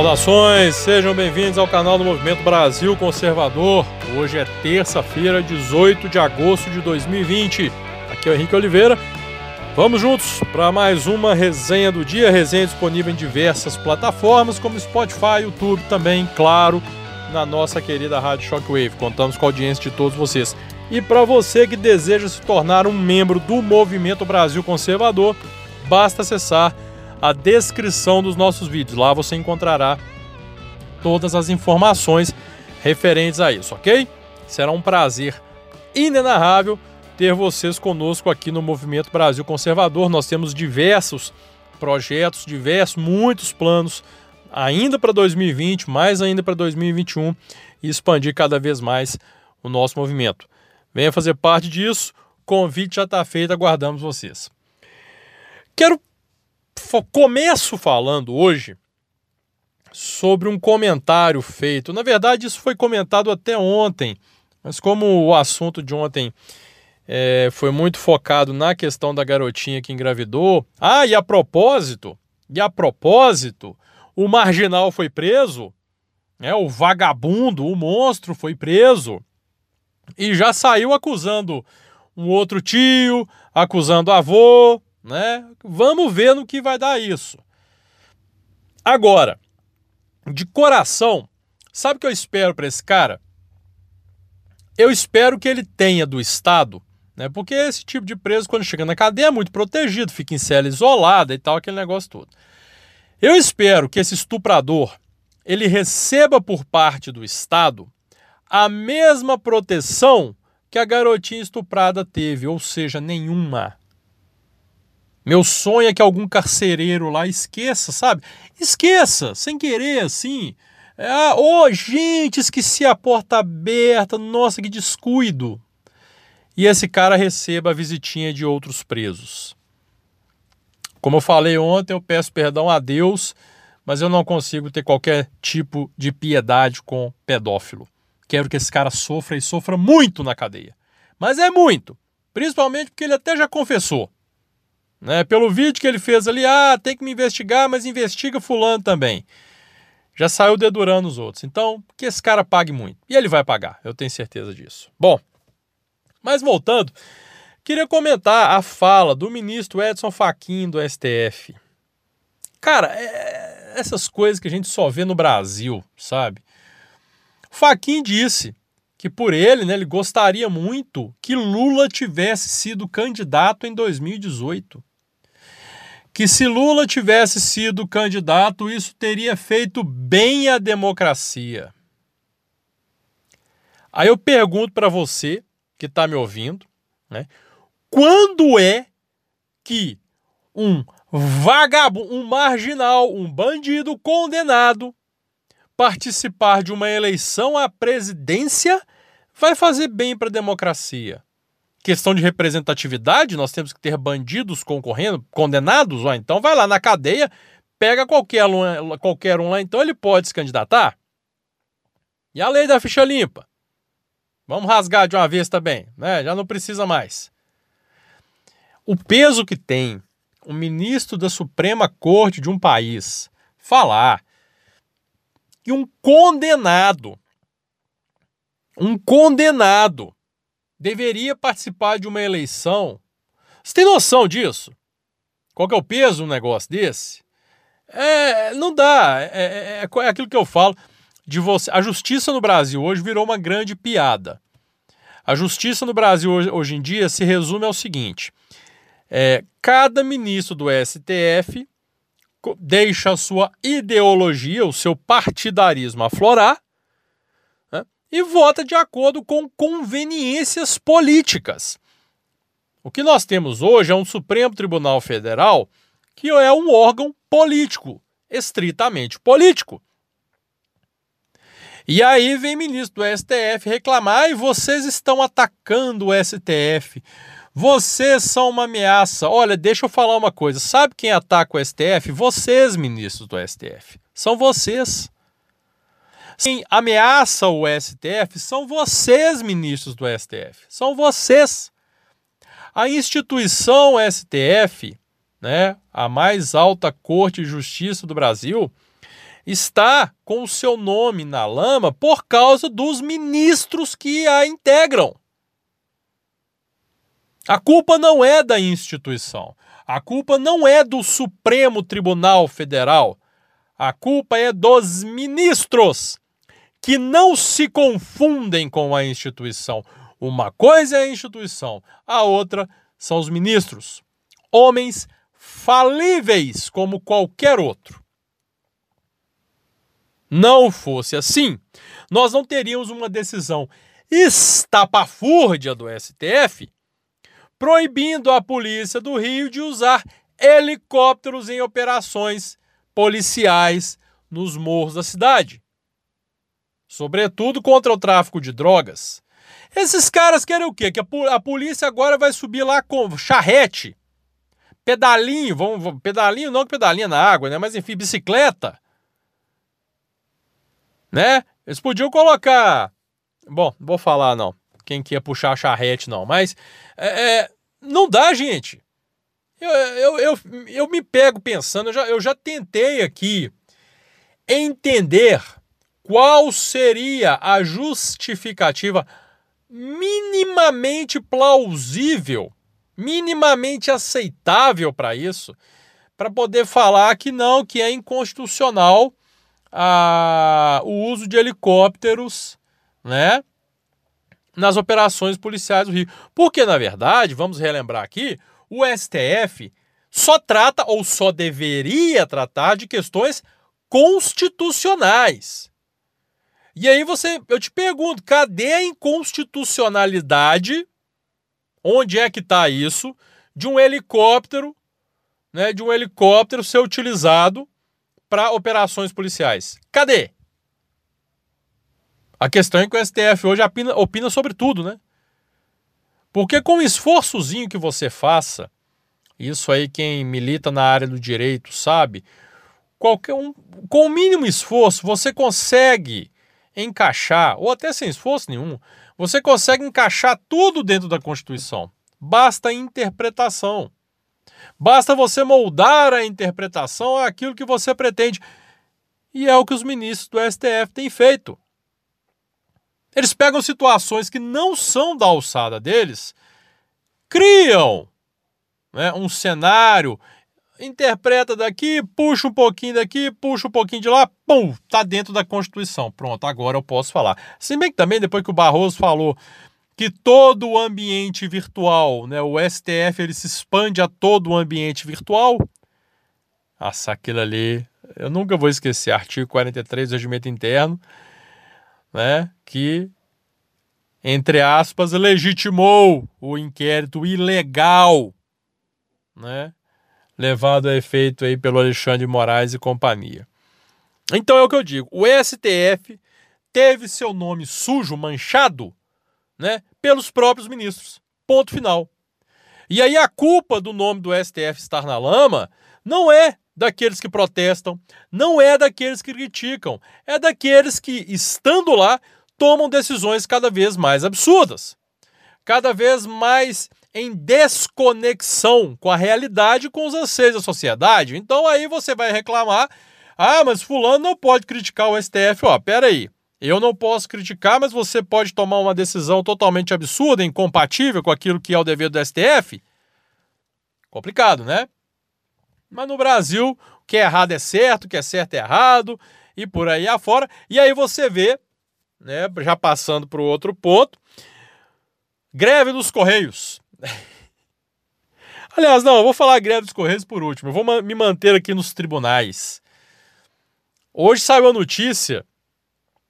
Saudações, sejam bem-vindos ao canal do Movimento Brasil Conservador. Hoje é terça-feira, 18 de agosto de 2020. Aqui é o Henrique Oliveira. Vamos juntos para mais uma resenha do dia, resenha disponível em diversas plataformas, como Spotify, YouTube também, claro, na nossa querida Rádio Shockwave. Contamos com a audiência de todos vocês. E para você que deseja se tornar um membro do Movimento Brasil Conservador, basta acessar a descrição dos nossos vídeos. Lá você encontrará todas as informações referentes a isso, ok? Será um prazer inenarrável ter vocês conosco aqui no Movimento Brasil Conservador. Nós temos diversos projetos, diversos, muitos planos ainda para 2020, mais ainda para 2021 e expandir cada vez mais o nosso movimento. Venha fazer parte disso. Convite já está feito, aguardamos vocês. Quero começo falando hoje sobre um comentário feito. Na verdade, isso foi comentado até ontem, mas como o assunto de ontem é, foi muito focado na questão da garotinha que engravidou. Ah, e a propósito, e a propósito, o marginal foi preso, né, o vagabundo, o monstro foi preso e já saiu acusando um outro tio, acusando avô, né? Vamos ver no que vai dar isso. Agora, de coração, sabe o que eu espero para esse cara? Eu espero que ele tenha do Estado, né? Porque esse tipo de preso, quando chega na cadeia, é muito protegido, fica em cela isolada e tal, aquele negócio todo. Eu espero que esse estuprador ele receba por parte do Estado a mesma proteção que a garotinha estuprada teve, ou seja, nenhuma. Meu sonho é que algum carcereiro lá esqueça, sabe? Esqueça, sem querer, assim. Ah, oh, gente, esqueci a porta aberta, nossa, que descuido. E esse cara receba a visitinha de outros presos. Como eu falei ontem, eu peço perdão a Deus, mas eu não consigo ter qualquer tipo de piedade com pedófilo. Quero que esse cara sofra e sofra muito na cadeia. Mas é muito, principalmente porque ele até já confessou. Né? Pelo vídeo que ele fez ali, ah, tem que me investigar, mas investiga fulano também. Já saiu dedurando os outros. Então, que esse cara pague muito. E ele vai pagar, eu tenho certeza disso. Bom, mas voltando, queria comentar a fala do ministro Edson Fachin do STF. Cara, é essas coisas que a gente só vê no Brasil, sabe? Fachin disse que por ele, né, ele gostaria muito que Lula tivesse sido candidato em 2018 que se Lula tivesse sido candidato, isso teria feito bem à democracia. Aí eu pergunto para você que está me ouvindo, né? Quando é que um vagabundo, um marginal, um bandido condenado participar de uma eleição à presidência vai fazer bem para a democracia? Questão de representatividade, nós temos que ter bandidos concorrendo, condenados, ó, então vai lá na cadeia, pega qualquer um, qualquer um lá, então ele pode se candidatar. E a lei da ficha limpa? Vamos rasgar de uma vez também, né? Já não precisa mais. O peso que tem o ministro da Suprema Corte de um país falar que um condenado, um condenado deveria participar de uma eleição. Você tem noção disso? Qual que é o peso de um negócio desse? É, não dá. É, é, é, é aquilo que eu falo de você. A justiça no Brasil hoje virou uma grande piada. A justiça no Brasil hoje, hoje em dia se resume ao seguinte: é, cada ministro do STF deixa a sua ideologia, o seu partidarismo aflorar e vota de acordo com conveniências políticas. O que nós temos hoje é um Supremo Tribunal Federal que é um órgão político, estritamente político. E aí vem ministro do STF reclamar: e vocês estão atacando o STF. Vocês são uma ameaça. Olha, deixa eu falar uma coisa. Sabe quem ataca o STF? Vocês, ministros do STF. São vocês. Quem ameaça o STF são vocês, ministros do STF. São vocês. A instituição STF, né, a mais alta corte de justiça do Brasil, está com o seu nome na lama por causa dos ministros que a integram. A culpa não é da instituição. A culpa não é do Supremo Tribunal Federal. A culpa é dos ministros que não se confundem com a instituição. Uma coisa é a instituição, a outra são os ministros. Homens falíveis como qualquer outro. Não fosse assim, nós não teríamos uma decisão estapafúrdia do STF proibindo a polícia do Rio de usar helicópteros em operações policiais nos morros da cidade. Sobretudo contra o tráfico de drogas. Esses caras querem o quê? Que a, polícia agora vai subir lá com charrete, pedalinho, vamos, pedalinho não que pedalinha na água, né? Mas enfim, bicicleta. Né? Eles podiam colocar. Bom, não vou falar não. Quem que ia puxar a charrete, não. Mas é, é, não dá, gente. Eu, eu, eu, eu me pego pensando, eu já, eu já tentei aqui entender qual seria a justificativa minimamente plausível, minimamente aceitável para isso, para poder falar que não, que é inconstitucional a, o uso de helicópteros, né? Nas operações policiais do Rio. Porque, na verdade, vamos relembrar aqui, o STF só trata ou só deveria tratar de questões constitucionais. E aí você, eu te pergunto, cadê a inconstitucionalidade? Onde é que está isso? De um helicóptero, né, de um helicóptero ser utilizado para operações policiais. Cadê? A questão é que o STF hoje opina, opina sobre tudo, né? Porque com o esforçozinho que você faça, isso aí quem milita na área do direito sabe, qualquer um, com o mínimo esforço você consegue encaixar, ou até sem esforço nenhum, você consegue encaixar tudo dentro da Constituição. Basta interpretação. Basta você moldar a interpretação àquilo que você pretende. E é o que os ministros do STF têm feito. Eles pegam situações que não são da alçada deles, criam né, um cenário interpreta daqui, puxa um pouquinho daqui, puxa um pouquinho de lá, pum, tá dentro da Constituição. Pronto, agora eu posso falar. Se bem que também, depois que o Barroso falou que todo o ambiente virtual, né, o STF ele se expande a todo o ambiente virtual, nossa, aquilo ali, eu nunca vou esquecer, artigo 43 do regimento interno, né, que entre aspas legitimou o inquérito ilegal, né, levado a efeito aí pelo Alexandre Moraes e companhia. Então é o que eu digo, o STF teve seu nome sujo, manchado, né, pelos próprios ministros. Ponto final. E aí a culpa do nome do STF estar na lama não é daqueles que protestam, não é daqueles que criticam, é daqueles que, estando lá, tomam decisões cada vez mais absurdas, cada vez mais em desconexão com a realidade e com os anseios da sociedade. Então aí você vai reclamar: ah, mas Fulano não pode criticar o STF. Ó, peraí. Eu não posso criticar, mas você pode tomar uma decisão totalmente absurda, incompatível com aquilo que é o dever do STF? Complicado, né? Mas no Brasil, o que é errado é certo, o que é certo é errado, e por aí afora. E aí você vê, né, já passando para o outro ponto, greve dos Correios. Aliás, não, eu vou falar a greve dos Correios por último. Eu vou me manter aqui nos tribunais. Hoje saiu a notícia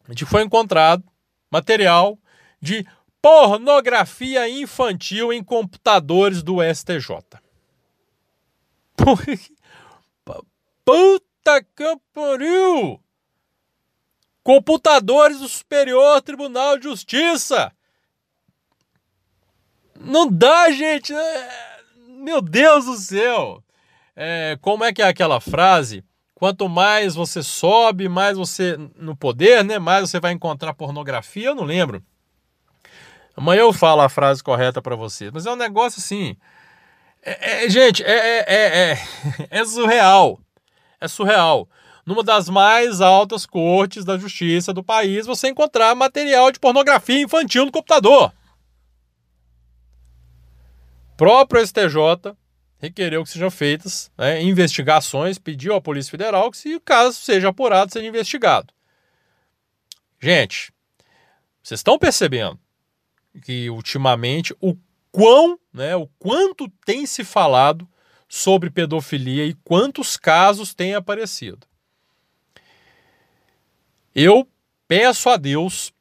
de que foi encontrado material de pornografia infantil em computadores do STJ. Puta que pariu! Computadores do Superior Tribunal de Justiça não dá, gente! É, meu Deus do céu! É, como é que é aquela frase? Quanto mais você sobe, mais você no poder, né? Mais você vai encontrar pornografia. Eu não lembro. Amanhã eu falo a frase correta para você. Mas é um negócio assim. É, é, gente, é, é, é, é surreal. É surreal. numa das mais altas cortes da justiça do país, você encontrar material de pornografia infantil no computador. Próprio STJ requereu que sejam feitas né, investigações, pediu à Polícia Federal que, se o caso seja apurado, seja investigado. Gente, vocês estão percebendo que ultimamente o quão, né, o quanto tem se falado sobre pedofilia e quantos casos têm aparecido. Eu peço a Deus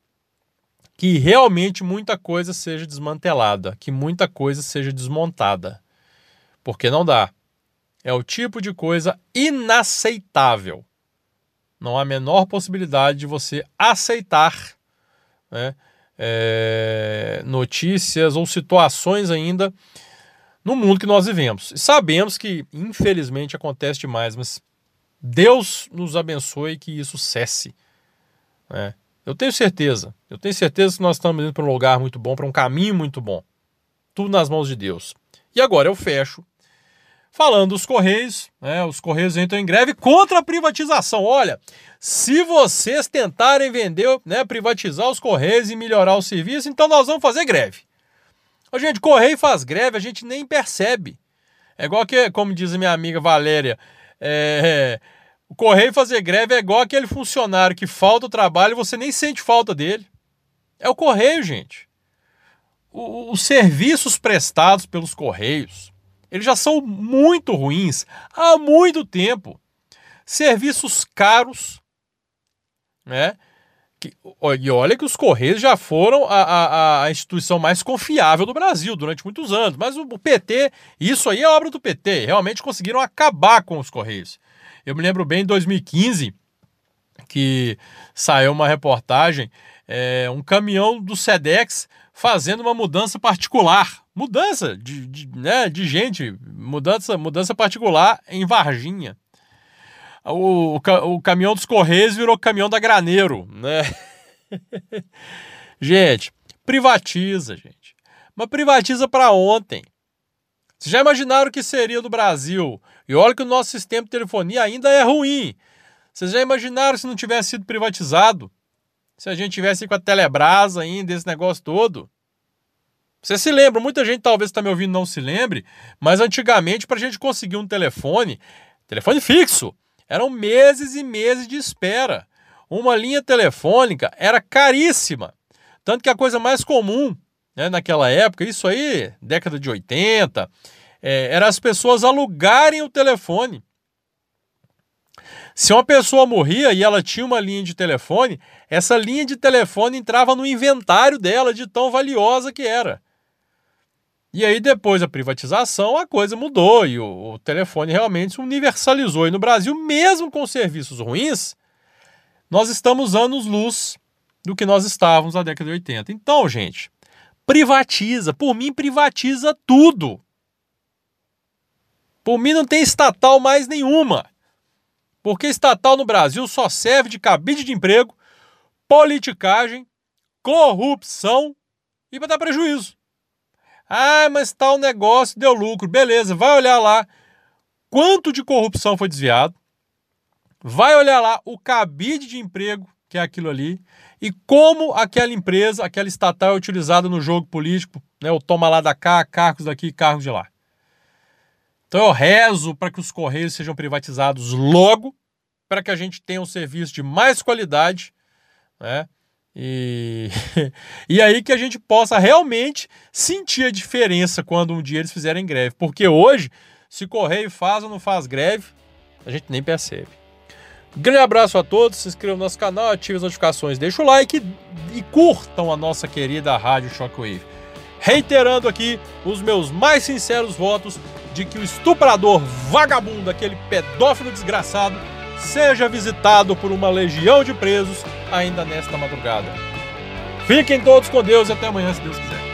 que realmente muita coisa seja desmantelada, que muita coisa seja desmontada. Porque não dá. É o tipo de coisa inaceitável. Não há a menor possibilidade de você aceitar né, é, notícias ou situações ainda no mundo que nós vivemos. E sabemos que, infelizmente, acontece demais, mas Deus nos abençoe que isso cesse. Né? Eu tenho certeza, eu tenho certeza que nós estamos indo para um lugar muito bom, para um caminho muito bom. Tudo nas mãos de Deus. E agora eu fecho falando dos Correios, né? Os Correios entram em greve contra a privatização. Olha, se vocês tentarem vender, né, privatizar os Correios e melhorar o serviço, então nós vamos fazer greve. A gente, Correio faz greve, a gente nem percebe. É igual que, como diz a minha amiga Valéria, é, o Correio fazer greve é igual aquele funcionário que falta o trabalho e você nem sente falta dele. É o Correio, gente. O, os serviços prestados pelos Correios, eles já são muito ruins há muito tempo. Serviços caros, né? Que, e olha que os Correios já foram a, a, a, instituição mais confiável do Brasil durante muitos anos. Mas o, o PT, isso aí é obra do PT. Realmente conseguiram acabar com os Correios. Eu me lembro bem em 2015 que saiu uma reportagem, é, um caminhão do SEDEX fazendo uma mudança particular. Mudança de, de, né, de gente, mudança, mudança particular em Varginha o, o, o caminhão dos Correios virou caminhão da Graneiro, né? gente, privatiza, gente. Mas privatiza para ontem. Vocês já imaginaram o que seria do Brasil? E olha que o nosso sistema de telefonia ainda é ruim. Vocês já imaginaram se não tivesse sido privatizado? Se a gente tivesse com a Telebrás ainda, esse negócio todo? Você se lembra, muita gente talvez está me ouvindo não se lembre, mas antigamente para a gente conseguir um telefone, telefone fixo, eram meses e meses de espera. Uma linha telefônica era caríssima. Tanto que a coisa mais comum né, naquela época, isso aí, década de 80, é, era as pessoas alugarem o telefone. Se uma pessoa morria e ela tinha uma linha de telefone, essa linha de telefone entrava no inventário dela de tão valiosa que era. E aí, depois da privatização, a coisa mudou e o, o, telefone realmente se universalizou. E no Brasil, mesmo com serviços ruins, nós estamos anos-luz do que nós estávamos na década de 80. Então, gente, privatiza. Por mim, privatiza tudo. Por mim, não tem estatal mais nenhuma. Porque estatal no Brasil só serve de cabide de emprego, politicagem, corrupção e para dar prejuízo. Ah, mas tal negócio deu lucro. Beleza, vai olhar lá quanto de corrupção foi desviado. Vai olhar lá o cabide de emprego, que é aquilo ali, e como aquela empresa, aquela estatal é utilizada no jogo político, né? O toma lá da cá, cargos daqui, cargos de lá. Então eu rezo para que os Correios sejam privatizados logo, para que a gente tenha um serviço de mais qualidade, né? E, e aí que a gente possa realmente sentir a diferença quando um dia eles fizerem greve. Porque hoje, se correio faz ou não faz greve, a gente nem percebe. Grande abraço a todos, se inscrevam no nosso canal, ativem as notificações, deixem o like e, e curtam a nossa querida Rádio Shockwave. Reiterando aqui os meus mais sinceros votos de que o estuprador vagabundo, aquele pedófilo desgraçado, seja visitado por uma legião de presos ainda nesta madrugada. Fiquem todos com Deus e até amanhã, se Deus quiser.